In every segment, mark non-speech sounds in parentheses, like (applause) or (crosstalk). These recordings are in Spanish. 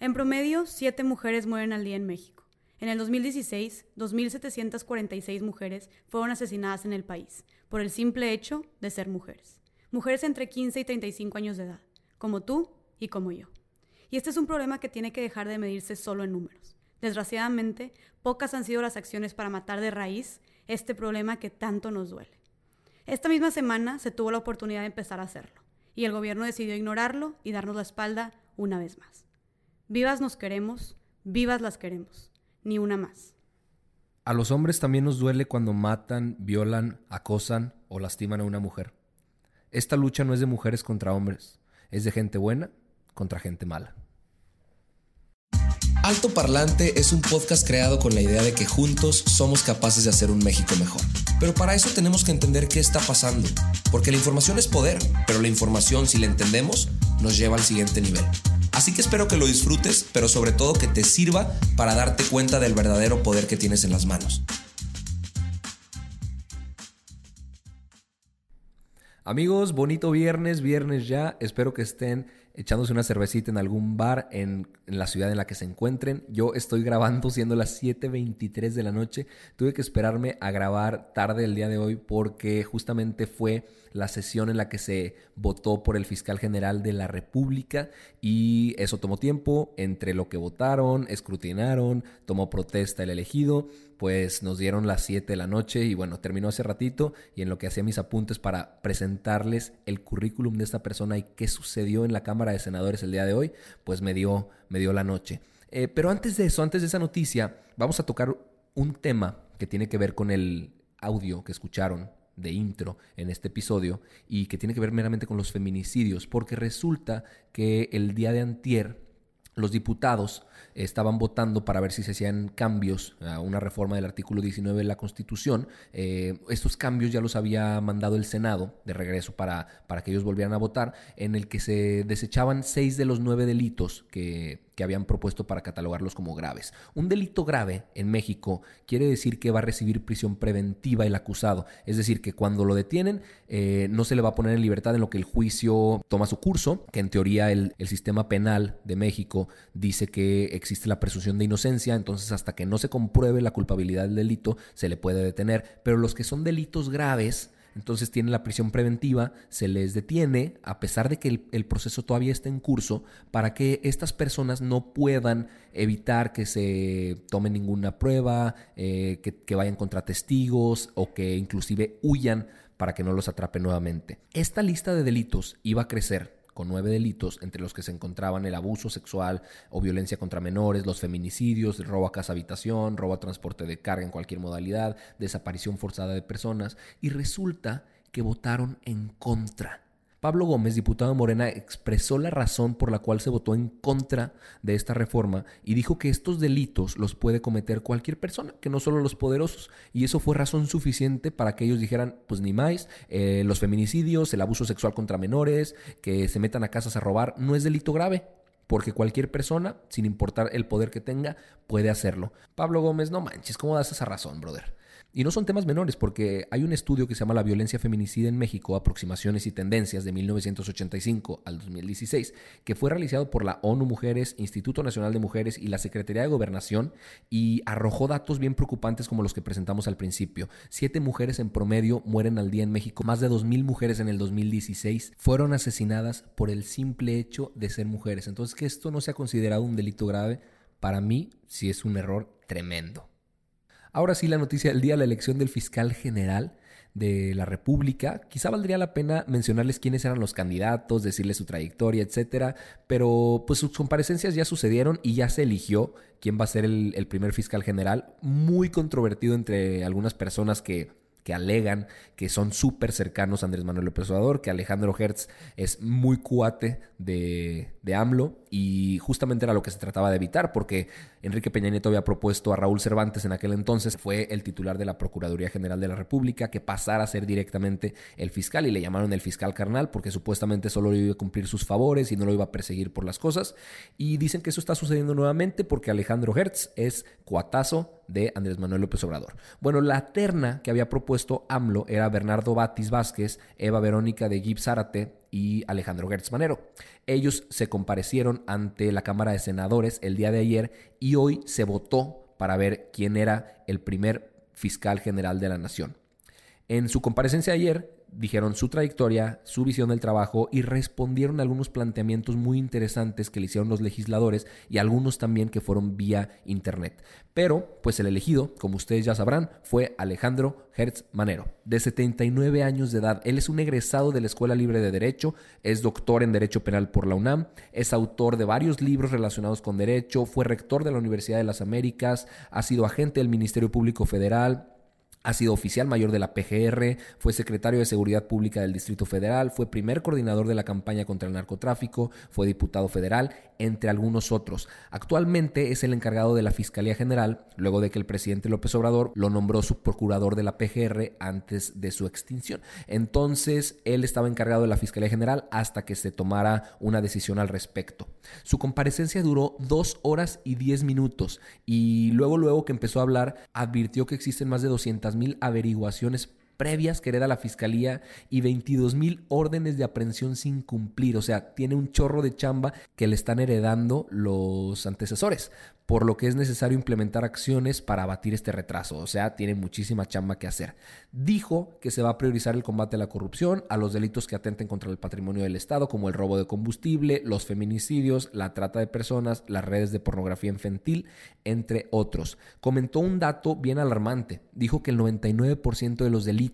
En promedio, siete mujeres mueren al día en México. En el 2016, 2.746 mujeres fueron asesinadas en el país por el simple hecho de ser mujeres. Mujeres entre 15 y 35 años de edad, como tú y como yo. Y este es un problema que tiene que dejar de medirse solo en números. Desgraciadamente, pocas han sido las acciones para matar de raíz este problema que tanto nos duele. Esta misma semana se tuvo la oportunidad de empezar a hacerlo, y el gobierno decidió ignorarlo y darnos la espalda una vez más. Vivas nos queremos, vivas las queremos, ni una más. A los hombres también nos duele cuando matan, violan, acosan o lastiman a una mujer. Esta lucha no es de mujeres contra hombres, es de gente buena contra gente mala. Alto Parlante es un podcast creado con la idea de que juntos somos capaces de hacer un México mejor. Pero para eso tenemos que entender qué está pasando, porque la información es poder, pero la información si la entendemos nos lleva al siguiente nivel. Así que espero que lo disfrutes, pero sobre todo que te sirva para darte cuenta del verdadero poder que tienes en las manos. Amigos, bonito viernes, viernes ya. Espero que estén echándose una cervecita en algún bar en, en, la ciudad en la que se encuentren. Yo estoy grabando (laughs) siendo las 7.23 de la noche. Tuve que esperarme a grabar tarde el día de hoy porque justamente fue la sesión en la que se votó por el fiscal general de la República y eso tomó tiempo entre lo que votaron, escrutinaron, tomó protesta el elegido, pues nos dieron las 7 de la noche y bueno, terminó hace ratito y en lo que hacía mis apuntes para presentarles el currículum de esta persona y qué sucedió en la Cámara de Senadores el día de hoy, pues me dio, me dio la noche. Eh, pero antes de eso, antes de esa noticia, vamos a tocar un tema que tiene que ver con el audio que escucharon de intro en este episodio y que tiene que ver meramente con los feminicidios, porque resulta que el día de antier los diputados estaban votando para ver si se hacían cambios a una reforma del artículo 19 de la Constitución. Eh, estos cambios ya los había mandado el Senado de regreso para, para que ellos volvieran a votar, en el que se desechaban seis de los nueve delitos que, que habían propuesto para catalogarlos como graves. Un delito grave en México quiere decir que va a recibir prisión preventiva el acusado, es decir, que cuando lo detienen eh, no se le va a poner en libertad en lo que el juicio toma su curso, que en teoría el, el sistema penal de México dice que existe la presunción de inocencia, entonces hasta que no se compruebe la culpabilidad del delito se le puede detener, pero los que son delitos graves, entonces tienen la prisión preventiva, se les detiene, a pesar de que el, proceso todavía está en curso, para que estas personas no puedan evitar que se tome ninguna prueba, eh, que, que vayan contra testigos o que inclusive huyan para que no los atrape nuevamente. Esta lista de delitos iba a crecer con nueve delitos, entre los que se encontraban el abuso sexual o violencia contra menores, los feminicidios, el robo a casa habitación, robo a transporte de carga en cualquier modalidad, desaparición forzada de personas, y resulta que votaron en contra Pablo Gómez, diputado Morena, expresó la razón por la cual se votó en contra de esta reforma y dijo que estos delitos los puede cometer cualquier persona, que no solo los poderosos. Y eso fue razón suficiente para que ellos dijeran, pues ni más, eh, los feminicidios, el abuso sexual contra menores, que se metan a casas a robar, no es delito grave porque cualquier persona, sin importar el poder que tenga, puede hacerlo. Pablo Gómez, no manches, ¿cómo das esa razón, brother? Y no son temas menores, porque hay un estudio que se llama La violencia feminicida en México, aproximaciones y tendencias de 1985 al 2016, que fue realizado por la ONU Mujeres, Instituto Nacional de Mujeres y la Secretaría de Gobernación, y arrojó datos bien preocupantes como los que presentamos al principio. Siete mujeres en promedio mueren al día en México, más de 2.000 mujeres en el 2016 fueron asesinadas por el simple hecho de ser mujeres. Entonces, que esto no sea considerado un delito grave, para mí sí es un error tremendo. Ahora sí, la noticia del día, la elección del fiscal general de la República. Quizá valdría la pena mencionarles quiénes eran los candidatos, decirles su trayectoria, etcétera, pero pues sus comparecencias ya sucedieron y ya se eligió quién va a ser el, primer fiscal general, muy controvertido entre algunas personas que que alegan que son súper cercanos a Andrés Manuel López Obrador, que Alejandro Hertz es muy cuate de, de AMLO y justamente era lo que se trataba de evitar porque Enrique Peña Nieto había propuesto a Raúl Cervantes en aquel entonces, fue el titular de la Procuraduría General de la República, que pasara a ser directamente el fiscal y le llamaron el fiscal carnal porque supuestamente solo iba a cumplir sus favores y no lo iba a perseguir por las cosas. Y dicen que eso está sucediendo nuevamente porque Alejandro Hertz es cuatazo de Andrés Manuel López Obrador. Bueno, la terna que había propuesto AMLO era Bernardo Batis Vázquez, Eva Verónica de Gibbs Zárate y Alejandro Gertz Manero. Ellos se comparecieron ante la Cámara de Senadores el día de ayer y hoy se votó para ver quién era el primer fiscal general de la nación. En su comparecencia ayer, dijeron su trayectoria, su visión del trabajo y respondieron a algunos planteamientos muy interesantes que le hicieron los legisladores y algunos también que fueron vía internet. Pero, pues el elegido, como ustedes ya sabrán, fue Alejandro Hertz Manero, de 79 años de edad. Él es un egresado de la Escuela Libre de Derecho, es doctor en Derecho Penal por la UNAM, es autor de varios libros relacionados con derecho, fue rector de la Universidad de las Américas, ha sido agente del Ministerio Público Federal, ha sido oficial mayor de la PGR, fue secretario de Seguridad Pública del Distrito Federal, fue primer coordinador de la campaña contra el narcotráfico, fue diputado federal, entre algunos otros. Actualmente es el encargado de la Fiscalía General, luego de que el presidente López Obrador lo nombró su procurador de la PGR antes de su extinción. Entonces, él estaba encargado de la Fiscalía General hasta que se tomara una decisión al respecto. Su comparecencia duró dos horas y diez minutos y luego, luego que empezó a hablar, advirtió que existen más de 200 mil averiguaciones previas que hereda la fiscalía y 22 mil órdenes de aprehensión sin cumplir. O sea, tiene un chorro de chamba que le están heredando los antecesores por lo que es necesario implementar acciones para abatir este retraso, o sea, tiene muchísima chamba que hacer. Dijo que se va a priorizar el combate a la corrupción, a los delitos que atenten contra el patrimonio del Estado, como el robo de combustible, los feminicidios, la trata de personas, las redes de pornografía infantil, entre otros. Comentó un dato bien alarmante, dijo que el 99% de los delitos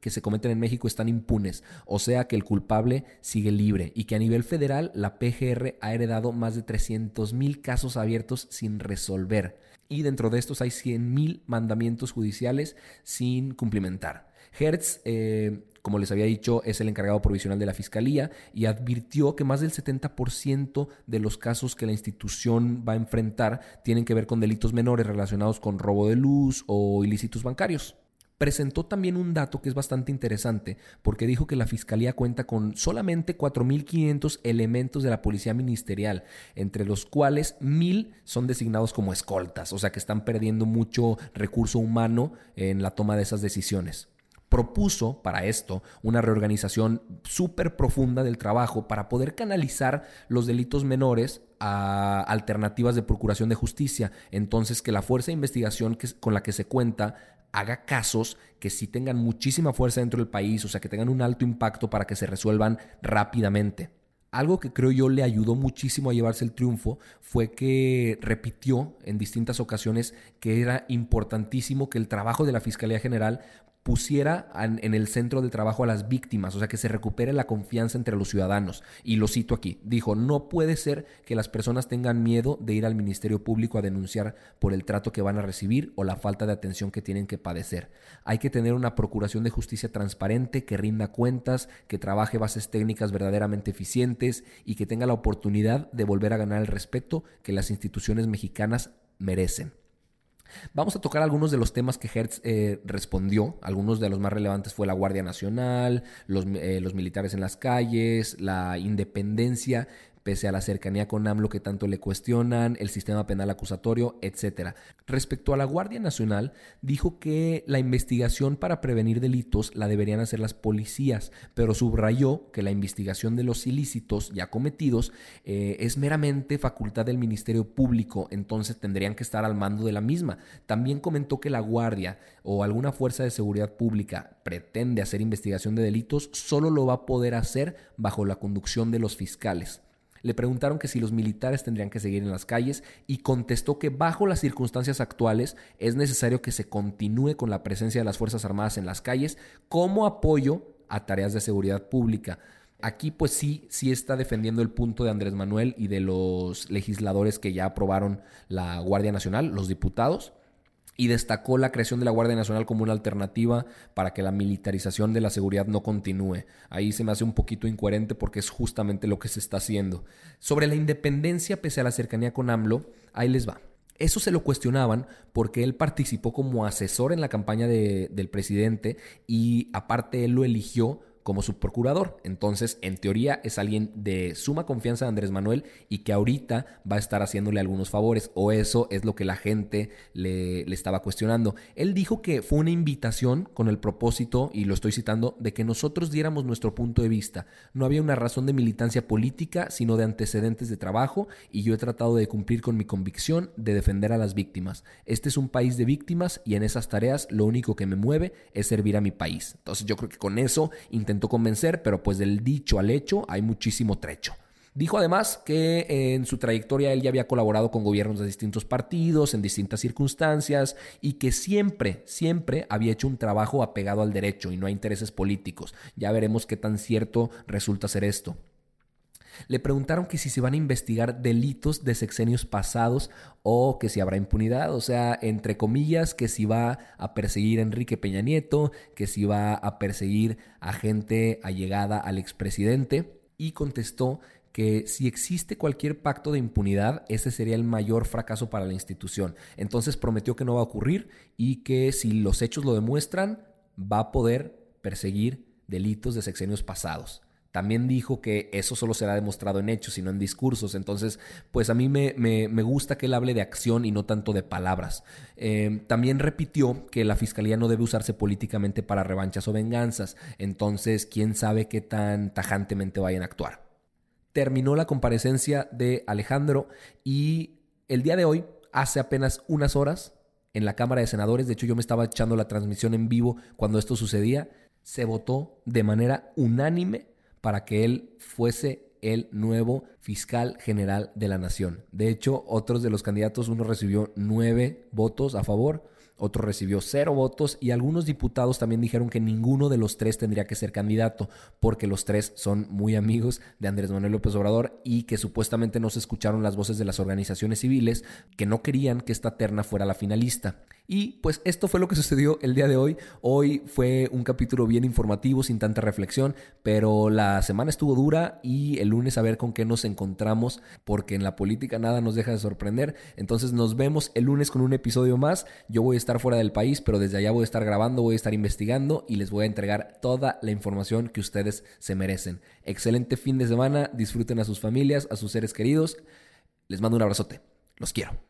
que se cometen en México están impunes, o sea que el culpable sigue libre y que a nivel federal la PGR ha heredado más de 300 mil casos abiertos sin resolver y dentro de estos hay 100 mil mandamientos judiciales sin cumplimentar. Hertz, eh, como les había dicho, es el encargado provisional de la Fiscalía y advirtió que más del 70% de los casos que la institución va a enfrentar tienen que ver con delitos menores relacionados con robo de luz o ilícitos bancarios presentó también un dato que es bastante interesante, porque dijo que la Fiscalía cuenta con solamente 4.500 elementos de la Policía Ministerial, entre los cuales 1.000 son designados como escoltas, o sea que están perdiendo mucho recurso humano en la toma de esas decisiones propuso para esto una reorganización súper profunda del trabajo para poder canalizar los delitos menores a alternativas de procuración de justicia. Entonces, que la fuerza de investigación con la que se cuenta haga casos que sí tengan muchísima fuerza dentro del país, o sea, que tengan un alto impacto para que se resuelvan rápidamente. Algo que creo yo le ayudó muchísimo a llevarse el triunfo fue que repitió en distintas ocasiones que era importantísimo que el trabajo de la Fiscalía General pusiera en el centro del trabajo a las víctimas, o sea, que se recupere la confianza entre los ciudadanos. Y lo cito aquí, dijo, no puede ser que las personas tengan miedo de ir al Ministerio Público a denunciar por el trato que van a recibir o la falta de atención que tienen que padecer. Hay que tener una procuración de justicia transparente, que rinda cuentas, que trabaje bases técnicas verdaderamente eficientes y que tenga la oportunidad de volver a ganar el respeto que las instituciones mexicanas merecen. Vamos a tocar algunos de los temas que Hertz eh, respondió. Algunos de los más relevantes fue la Guardia Nacional, los, eh, los militares en las calles, la independencia pese a la cercanía con AMLO que tanto le cuestionan, el sistema penal acusatorio, etc. Respecto a la Guardia Nacional, dijo que la investigación para prevenir delitos la deberían hacer las policías, pero subrayó que la investigación de los ilícitos ya cometidos eh, es meramente facultad del Ministerio Público, entonces tendrían que estar al mando de la misma. También comentó que la Guardia o alguna fuerza de seguridad pública pretende hacer investigación de delitos, solo lo va a poder hacer bajo la conducción de los fiscales. Le preguntaron que si los militares tendrían que seguir en las calles y contestó que bajo las circunstancias actuales es necesario que se continúe con la presencia de las Fuerzas Armadas en las calles como apoyo a tareas de seguridad pública. Aquí pues sí, sí está defendiendo el punto de Andrés Manuel y de los legisladores que ya aprobaron la Guardia Nacional, los diputados. Y destacó la creación de la Guardia Nacional como una alternativa para que la militarización de la seguridad no continúe. Ahí se me hace un poquito incoherente porque es justamente lo que se está haciendo. Sobre la independencia pese a la cercanía con AMLO, ahí les va. Eso se lo cuestionaban porque él participó como asesor en la campaña del presidente y aparte él lo eligió como subprocurador. Entonces, en teoría, es alguien de suma confianza de Andrés Manuel y que ahorita va a estar haciéndole algunos favores, o eso es lo que la gente le, le, estaba cuestionando. Él dijo que fue una invitación con el propósito, y lo estoy citando, de que nosotros diéramos nuestro punto de vista. No había una razón de militancia política, sino de antecedentes de trabajo, y yo he tratado de cumplir con mi convicción de defender a las víctimas. Este es un país de víctimas y en esas tareas lo único que me mueve es servir a mi país. Entonces, yo creo que con eso intentó convencer, pero pues del dicho al hecho hay muchísimo trecho. Dijo además que en su trayectoria él ya había colaborado con gobiernos de distintos partidos, en distintas circunstancias, y que siempre, siempre había hecho un trabajo apegado al derecho y no a intereses políticos. Ya veremos qué tan cierto resulta ser esto. Le preguntaron que si se van a investigar delitos de sexenios pasados o que si habrá impunidad, o sea, entre comillas, que si va a perseguir a Enrique Peña Nieto, que si va a perseguir a gente allegada al expresidente, y contestó que si existe cualquier pacto de impunidad, ese sería el mayor fracaso para la institución. Entonces prometió que no va a ocurrir y que si los hechos lo demuestran, va a poder perseguir delitos de sexenios pasados. También dijo que eso solo será demostrado en hechos y no en discursos. Entonces, pues a mí me, me, gusta que él hable de acción y no tanto de palabras. Em, también repitió que la fiscalía no debe usarse políticamente para revanchas o venganzas. Entonces, quién sabe qué tan tajantemente vayan a actuar. Terminó la comparecencia de Alejandro y el día de hoy, hace apenas unas horas, en la Cámara de Senadores, de hecho yo me estaba echando la transmisión en vivo cuando esto sucedía, se votó de manera unánime para que él fuese el nuevo fiscal general de la nación. De hecho, otros de los candidatos, uno recibió nueve votos a favor, otro recibió cero votos y algunos diputados también dijeron que ninguno de los tres tendría que ser candidato porque los tres son muy amigos de Andrés Manuel López Obrador y que supuestamente no se escucharon las voces de las organizaciones civiles que no querían que esta terna fuera la finalista. Y pues esto fue lo que sucedió el día de hoy. Hoy fue un capítulo bien informativo, sin tanta reflexión, pero la semana estuvo dura y el lunes a ver con qué nos encontramos, porque en la política nada nos deja de sorprender. Entonces nos vemos el lunes con un episodio más. Yo voy a estar fuera del país, pero desde allá voy a estar grabando, voy a estar investigando y les voy a entregar toda la información que ustedes se merecen. Excelente fin de semana, disfruten a sus familias, a sus seres queridos. Les mando un abrazote. Los quiero.